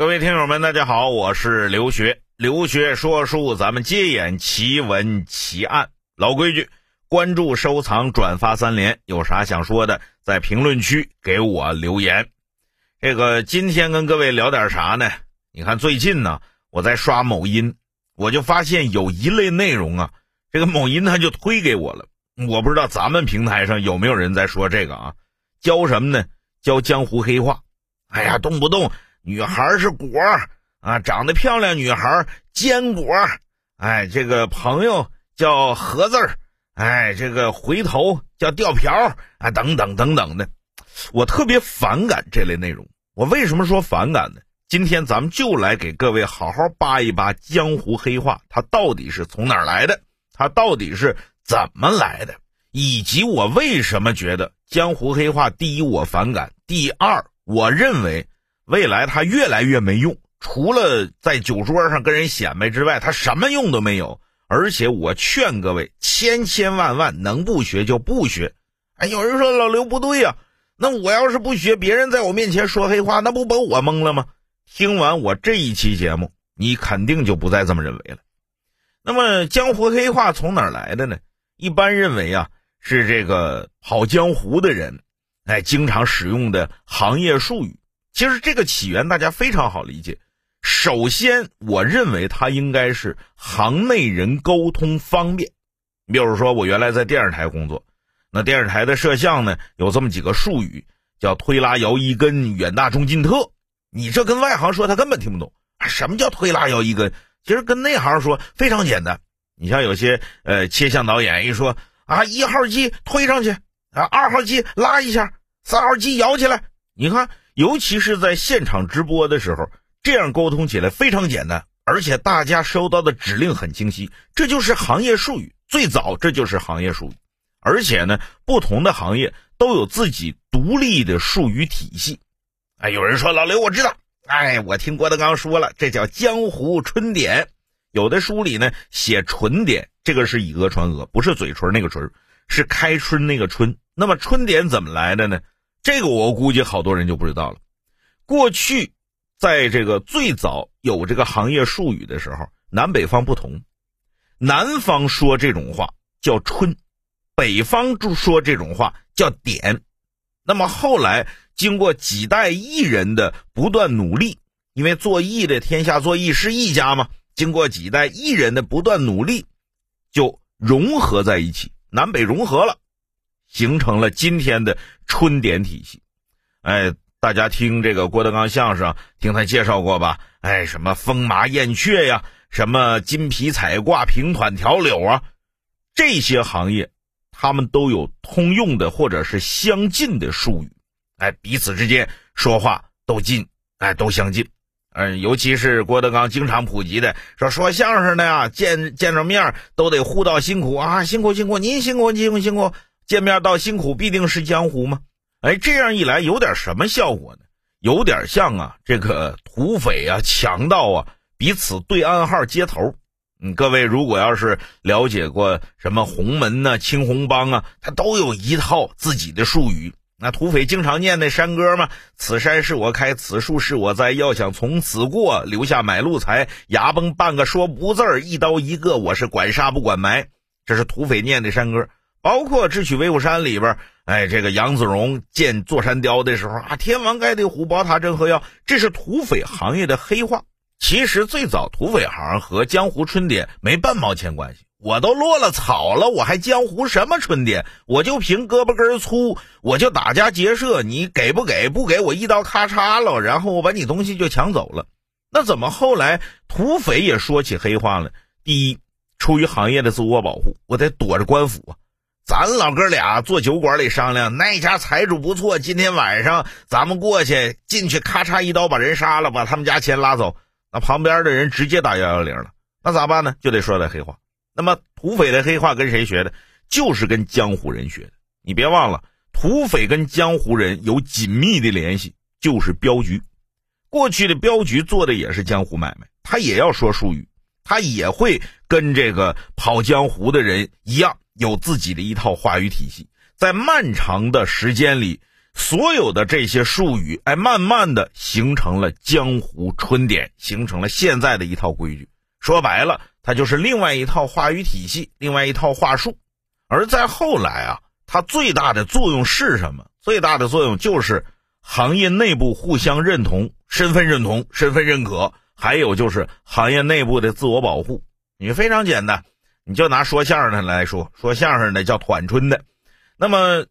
各位听友们，大家好，我是刘学。刘学说书，咱们接演奇闻奇案。老规矩，关注、收藏、转发三连。有啥想说的，在评论区给我留言。这个今天跟各位聊点啥呢？你看最近呢，我在刷某音，我就发现有一类内容啊，这个某音它就推给我了。我不知道咱们平台上有没有人在说这个啊？教什么呢？教江湖黑话。哎呀，动不动。女孩是果啊，长得漂亮，女孩坚果。哎，这个朋友叫盒字儿，哎，这个回头叫吊瓢啊，等等等等的，我特别反感这类内容。我为什么说反感呢？今天咱们就来给各位好好扒一扒江湖黑话，它到底是从哪儿来的？它到底是怎么来的？以及我为什么觉得江湖黑话？第一，我反感；第二，我认为。未来他越来越没用，除了在酒桌上跟人显摆之外，他什么用都没有。而且我劝各位，千千万万能不学就不学。哎，有人说老刘不对呀，那我要是不学，别人在我面前说黑话，那不把我蒙了吗？听完我这一期节目，你肯定就不再这么认为了。那么江湖黑话从哪来的呢？一般认为啊，是这个跑江湖的人，哎，经常使用的行业术语。其实这个起源大家非常好理解。首先，我认为它应该是行内人沟通方便。比如说，我原来在电视台工作，那电视台的摄像呢有这么几个术语，叫推拉摇一根、远大中近特。你这跟外行说他根本听不懂。什么叫推拉摇一根？其实跟内行说非常简单。你像有些呃切像导演一说啊，一号机推上去啊，二号机拉一下，三号机摇起来，你看。尤其是在现场直播的时候，这样沟通起来非常简单，而且大家收到的指令很清晰。这就是行业术语，最早这就是行业术语。而且呢，不同的行业都有自己独立的术语体系。哎，有人说老刘我知道，哎，我听郭德纲说了，这叫江湖春点。有的书里呢写春点，这个是以讹传讹，不是嘴唇那个唇，是开春那个春。那么春点怎么来的呢？这个我估计好多人就不知道了。过去，在这个最早有这个行业术语的时候，南北方不同。南方说这种话叫春，北方说这种话叫典。那么后来经过几代艺人的不断努力，因为做艺的天下做艺是一家嘛，经过几代艺人的不断努力，就融合在一起，南北融合了。形成了今天的春典体系，哎，大家听这个郭德纲相声，听他介绍过吧？哎，什么风马燕雀呀，什么金皮彩挂、平团条柳啊，这些行业，他们都有通用的或者是相近的术语，哎，彼此之间说话都近，哎，都相近。嗯，尤其是郭德纲经常普及的，说说相声的呀，见见着面都得互道辛苦啊，辛苦辛苦，您辛苦辛苦辛苦。见面道辛苦，必定是江湖吗？哎，这样一来有点什么效果呢？有点像啊，这个土匪啊、强盗啊彼此对暗号接头。嗯，各位如果要是了解过什么洪门呐、青红帮啊，他都有一套自己的术语。那土匪经常念那山歌嘛：“此山是我开，此树是我栽，要想从此过，留下买路财。牙崩半个说不字儿，一刀一个，我是管杀不管埋。”这是土匪念的山歌。包括《智取威虎山》里边，哎，这个杨子荣见座山雕的时候啊，天王盖地虎，宝塔镇河妖，这是土匪行业的黑话。其实最早土匪行和江湖春点没半毛钱关系。我都落了草了，我还江湖什么春点？我就凭胳膊根粗，我就打家劫舍，你给不给？不给我一刀咔嚓了，然后我把你东西就抢走了。那怎么后来土匪也说起黑话了？第一，出于行业的自我保护，我得躲着官府啊。咱老哥俩坐酒馆里商量，那家财主不错，今天晚上咱们过去进去，咔嚓一刀把人杀了，把他们家钱拉走。那旁边的人直接打幺幺零了，那咋办呢？就得说点黑话。那么土匪的黑话跟谁学的？就是跟江湖人学的。你别忘了，土匪跟江湖人有紧密的联系，就是镖局。过去的镖局做的也是江湖买卖，他也要说术语，他也会跟这个跑江湖的人一样。有自己的一套话语体系，在漫长的时间里，所有的这些术语，哎，慢慢的形成了江湖春典，形成了现在的一套规矩。说白了，它就是另外一套话语体系，另外一套话术。而在后来啊，它最大的作用是什么？最大的作用就是行业内部互相认同、身份认同、身份认可，还有就是行业内部的自我保护。你非常简单，你就拿说相声的来说，说相声的叫团春的，那么。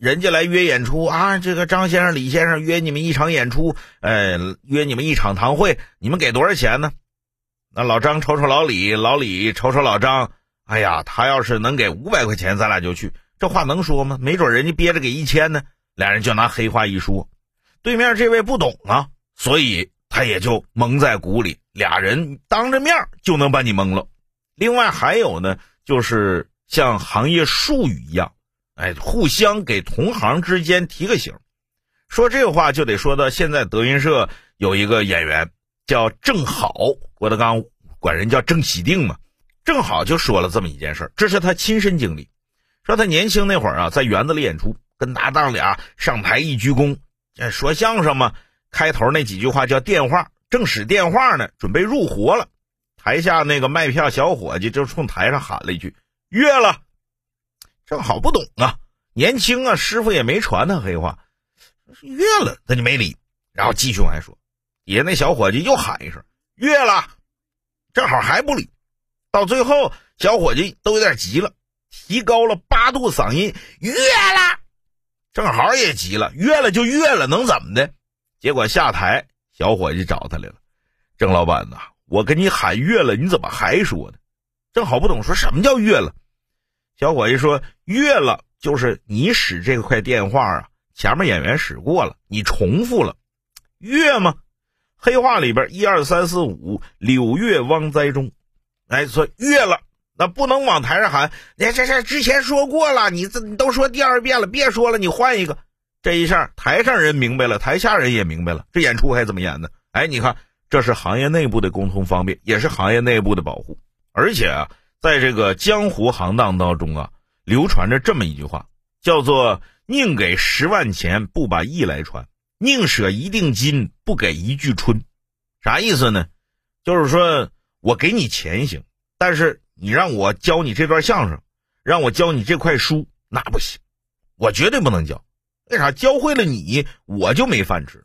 人家来约演出啊，这个张先生、李先生约你们一场演出，呃，约你们一场堂会，你们给多少钱呢？那老张瞅瞅老李，老李瞅瞅老张，哎呀，他要是能给五百块钱，咱俩就去。这话能说吗？没准人家憋着给一千呢。俩人就拿黑话一说，对面这位不懂啊，所以他也就蒙在鼓里。俩人当着面就能把你蒙了。另外还有呢，就是像行业术语一样。哎，互相给同行之间提个醒，说这话就得说到现在德云社有一个演员叫郑好，郭德纲管人叫郑喜定嘛，正好就说了这么一件事，这是他亲身经历，说他年轻那会儿啊，在园子里演出，跟搭档俩上台一鞠躬，说相声嘛，开头那几句话叫电话，正使电话呢，准备入活了，台下那个卖票小伙计就冲台上喊了一句：“约了。”正好不懂啊，年轻啊，师傅也没传他黑话，约了他就没理，然后继续往下说。底下那小伙计又喊一声约了，正好还不理，到最后小伙计都有点急了，提高了八度嗓音约了，正好也急了，约了就约了，能怎么的？结果下台，小伙计找他来了，郑老板呐，我跟你喊月了，你怎么还说呢？正好不懂，说什么叫月了？小伙计说：“越了就是你使这块电话啊，前面演员使过了，你重复了，越吗？黑话里边一二三四五，柳月汪栽中，哎，说越了，那不能往台上喊，哎，这这之前说过了，你这你都说第二遍了，别说了，你换一个。这一下台上人明白了，台下人也明白了，这演出还怎么演呢？哎，你看，这是行业内部的沟通方便，也是行业内部的保护，而且啊。”在这个江湖行当当中啊，流传着这么一句话，叫做“宁给十万钱，不把义来传；宁舍一锭金，不给一句春。”啥意思呢？就是说我给你钱行，但是你让我教你这段相声，让我教你这块书，那不行，我绝对不能教。为啥？教会了你，我就没饭吃。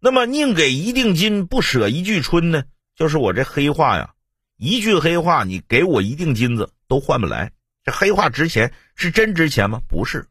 那么“宁给一锭金，不舍一句春”呢？就是我这黑话呀。一句黑话，你给我一锭金子都换不来。这黑话值钱，是真值钱吗？不是，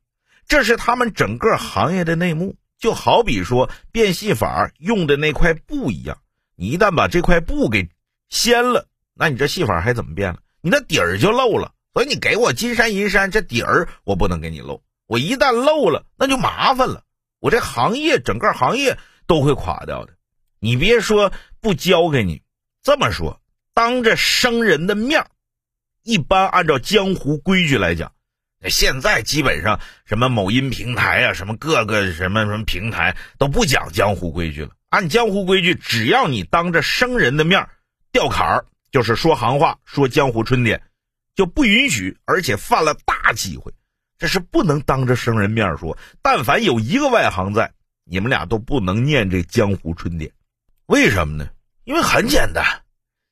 这是他们整个行业的内幕。就好比说变戏法用的那块布一样，你一旦把这块布给掀了，那你这戏法还怎么变了？你那底儿就漏了。所以你给我金山银山，这底儿我不能给你漏。我一旦漏了，那就麻烦了。我这行业整个行业都会垮掉的。你别说不交给你，这么说。当着生人的面一般按照江湖规矩来讲，现在基本上什么某音平台啊，什么各个什么什么平台都不讲江湖规矩了。按江湖规矩，只要你当着生人的面掉坎儿，就是说行话，说江湖春天，就不允许，而且犯了大忌讳，这是不能当着生人面说。但凡有一个外行在，你们俩都不能念这江湖春典。为什么呢？因为很简单。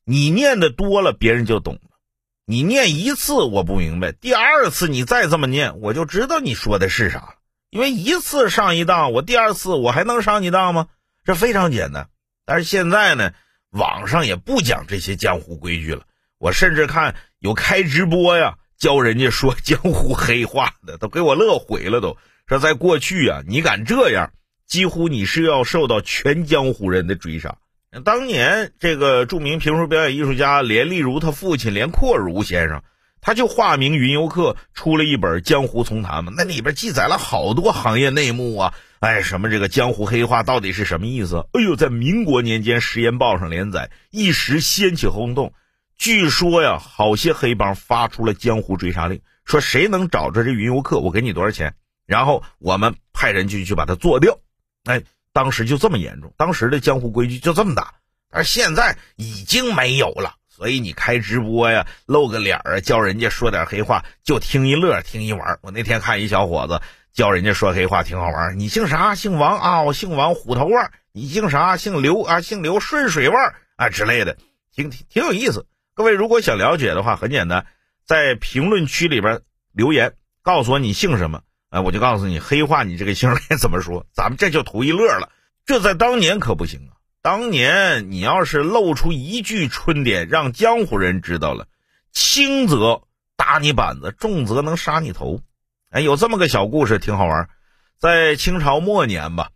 你念的多了，别人就懂了。你念一次我不明白，第二次你再这么念，我就知道你说的是啥了。因为一次上一当，我第二次我还能上你当吗？这非常简单。但是现在呢，网上也不讲这些江湖规矩了。我甚至看有开直播呀，教人家说江湖黑话的，都给我乐毁了。都说在过去啊，你敢这样，几乎你是要受到全江湖人的追杀。当年这个著名评书表演艺术家连丽如他父亲连阔如先生，他就化名云游客出了一本《江湖丛谈》嘛，那里边记载了好多行业内幕啊，哎，什么这个江湖黑话到底是什么意思？哎呦，在民国年间《时言报》上连载，一时掀起轰动。据说呀，好些黑帮发出了江湖追杀令，说谁能找着这云游客，我给你多少钱，然后我们派人去去把他做掉。哎。当时就这么严重，当时的江湖规矩就这么大，而现在已经没有了。所以你开直播呀，露个脸儿啊，教人家说点黑话，就听一乐，听一玩。我那天看一小伙子教人家说黑话挺好玩。你姓啥？姓王啊，我姓王，虎头腕。你姓啥？姓刘啊，姓刘，顺水腕啊之类的，挺挺挺有意思。各位如果想了解的话，很简单，在评论区里边留言，告诉我你姓什么，哎，我就告诉你黑话，你这个姓该怎么说。咱们这就图一乐了。这在当年可不行啊！当年你要是露出一句春点，让江湖人知道了，轻则打你板子，重则能杀你头。哎，有这么个小故事，挺好玩。在清朝末年吧，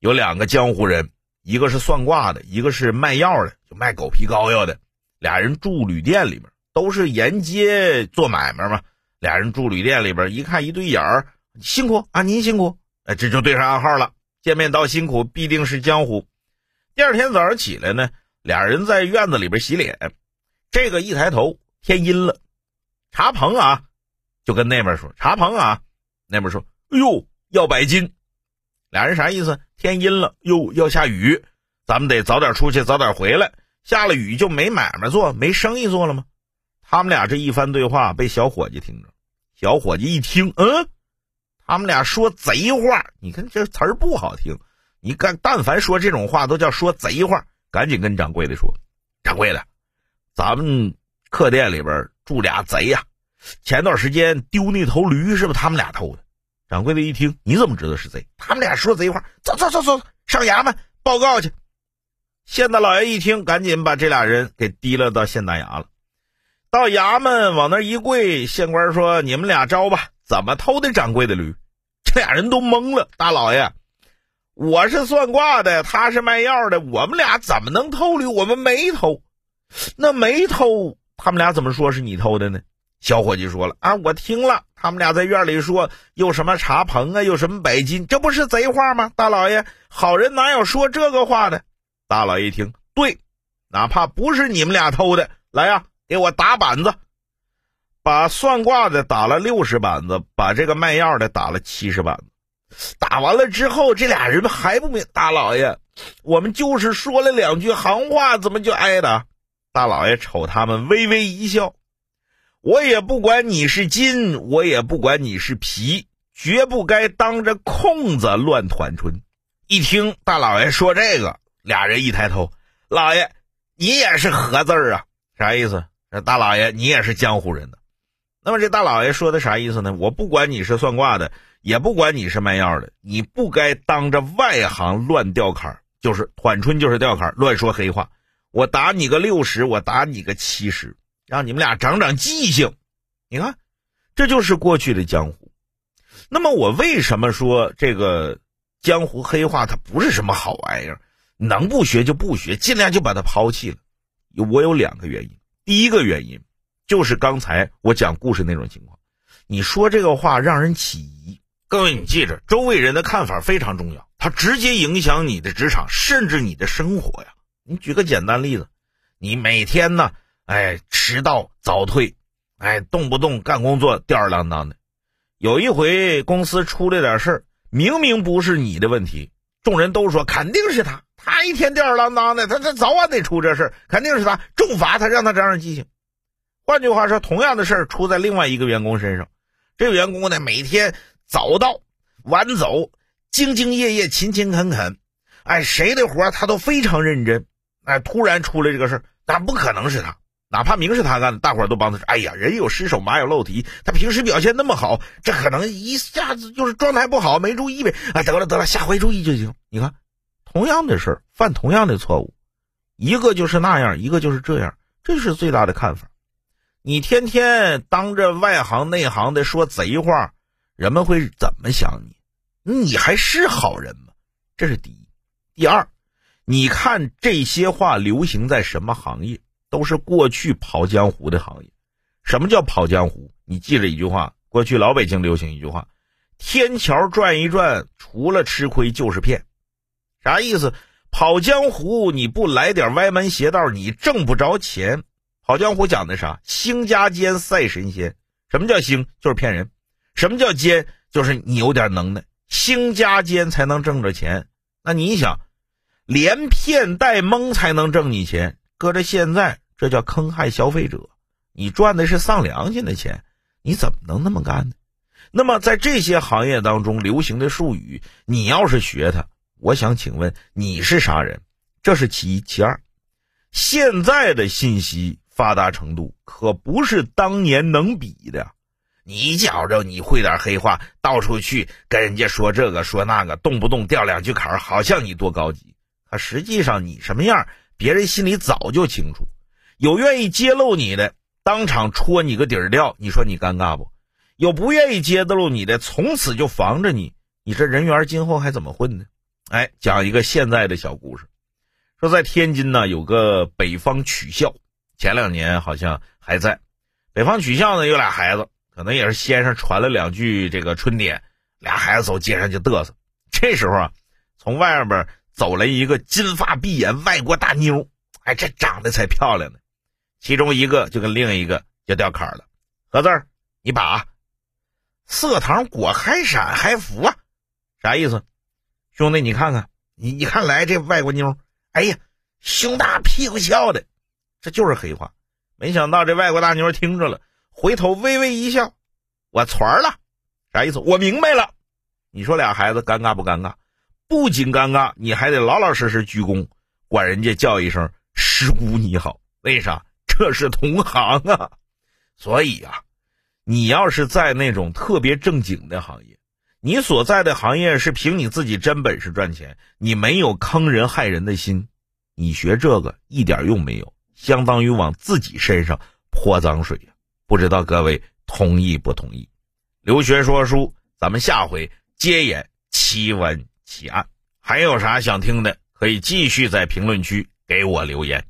有两个江湖人，一个是算卦的，一个是卖药的，就卖狗皮膏药的。俩人住旅店里边，都是沿街做买卖嘛。俩人住旅店里边，一看一对眼儿，辛苦啊，您辛苦。哎，这就对上暗号了。见面道辛苦，必定是江湖。第二天早上起来呢，俩人在院子里边洗脸。这个一抬头，天阴了。茶棚啊，就跟那边说：“茶棚啊。”那边说：“哎呦，要百斤。”俩人啥意思？天阴了，哟，要下雨，咱们得早点出去，早点回来。下了雨就没买卖做，没生意做了吗？他们俩这一番对话被小伙计听着。小伙计一听，嗯。他们俩说贼话，你看这词儿不好听。你干但凡说这种话，都叫说贼话。赶紧跟掌柜的说：“掌柜的，咱们客店里边住俩贼呀！前段时间丢那头驴，是不是他们俩偷的？”掌柜的一听，你怎么知道是贼？他们俩说贼话，走走走走，上衙门报告去。县大老爷一听，赶紧把这俩人给提了到县大衙了。到衙门往那一跪，县官说：“你们俩招吧。”怎么偷的掌柜的驴？这俩人都懵了。大老爷，我是算卦的，他是卖药的，我们俩怎么能偷驴？我们没偷，那没偷，他们俩怎么说是你偷的呢？小伙计说了啊，我听了，他们俩在院里说有什么茶棚啊，有什么百金，这不是贼话吗？大老爷，好人哪有说这个话的？大老爷一听，对，哪怕不是你们俩偷的，来呀，给我打板子。把算卦的打了六十板子，把这个卖药的打了七十板子。打完了之后，这俩人还不明。大老爷，我们就是说了两句行话，怎么就挨打？大老爷瞅他们，微微一笑。我也不管你是金，我也不管你是皮，绝不该当着空子乱团春。一听大老爷说这个，俩人一抬头，老爷，你也是何字啊？啥意思？大老爷，你也是江湖人呢。那么这大老爷说的啥意思呢？我不管你是算卦的，也不管你是卖药的，你不该当着外行乱吊坎就是缓春，就是吊坎乱说黑话。我打你个六十，我打你个七十，让你们俩长长记性。你看，这就是过去的江湖。那么我为什么说这个江湖黑话它不是什么好玩意儿？能不学就不学，尽量就把它抛弃了。我有两个原因，第一个原因。就是刚才我讲故事那种情况，你说这个话让人起疑。各位，你记着，周围人的看法非常重要，它直接影响你的职场，甚至你的生活呀。你举个简单例子，你每天呢，哎，迟到早退，哎，动不动干工作吊儿郎当的。有一回公司出了点事儿，明明不是你的问题，众人都说肯定是他，他一天吊儿郎当的，他他早晚得出这事，肯定是他，重罚他，让他长长记性。换句话说，同样的事儿出在另外一个员工身上，这个员工呢，每天早到晚走，兢兢业业，勤勤恳恳，哎，谁的活他都非常认真。哎，突然出来这个事儿，那不可能是他，哪怕明是他干的，大伙儿都帮他说：“哎呀，人有失手，马有漏蹄，他平时表现那么好，这可能一下子就是状态不好，没注意呗。”啊，得了得了，下回注意就行。你看，同样的事儿，犯同样的错误，一个就是那样，一个就是这样，这是最大的看法。你天天当着外行内行的说贼话，人们会怎么想你？你还是好人吗？这是第一。第二，你看这些话流行在什么行业？都是过去跑江湖的行业。什么叫跑江湖？你记着一句话：过去老北京流行一句话，“天桥转一转，除了吃亏就是骗。”啥意思？跑江湖你不来点歪门邪道，你挣不着钱。跑江湖讲的啥？兴家奸赛神仙。什么叫兴？就是骗人。什么叫奸？就是你有点能耐。兴家奸才能挣着钱。那你想，连骗带蒙才能挣你钱。搁着现在，这叫坑害消费者。你赚的是丧良心的钱，你怎么能那么干呢？那么在这些行业当中流行的术语，你要是学它，我想请问你是啥人？这是其一，其二，现在的信息发达程度可不是当年能比的。你觉着你会点黑话，到处去跟人家说这个说那个，动不动掉两句坎儿，好像你多高级。可实际上你什么样，别人心里早就清楚。有愿意揭露你的，当场戳你个底儿掉，你说你尴尬不？有不愿意揭露你的，从此就防着你。你这人缘今后还怎么混呢？哎，讲一个现在的小故事，说在天津呢有个北方曲校，前两年好像还在。北方曲校呢有俩孩子。可能也是先生传了两句这个春点，俩孩子走街上就嘚瑟。这时候啊，从外边走来一个金发碧眼外国大妞，哎，这长得才漂亮呢。其中一个就跟另一个就掉坎了。何字儿，你把色糖果海闪还福啊？啥意思？兄弟，你看看，你你看来这外国妞，哎呀，胸大屁股翘的，这就是黑话。没想到这外国大妞听着了。回头微微一笑，我传了，啥意思？我明白了。你说俩孩子尴尬不尴尬？不仅尴尬，你还得老老实实鞠躬，管人家叫一声师姑你好。为啥？这是同行啊。所以啊，你要是在那种特别正经的行业，你所在的行业是凭你自己真本事赚钱，你没有坑人害人的心，你学这个一点用没有，相当于往自己身上泼脏水呀。不知道各位同意不同意？留学说书，咱们下回接演奇闻奇案。还有啥想听的，可以继续在评论区给我留言。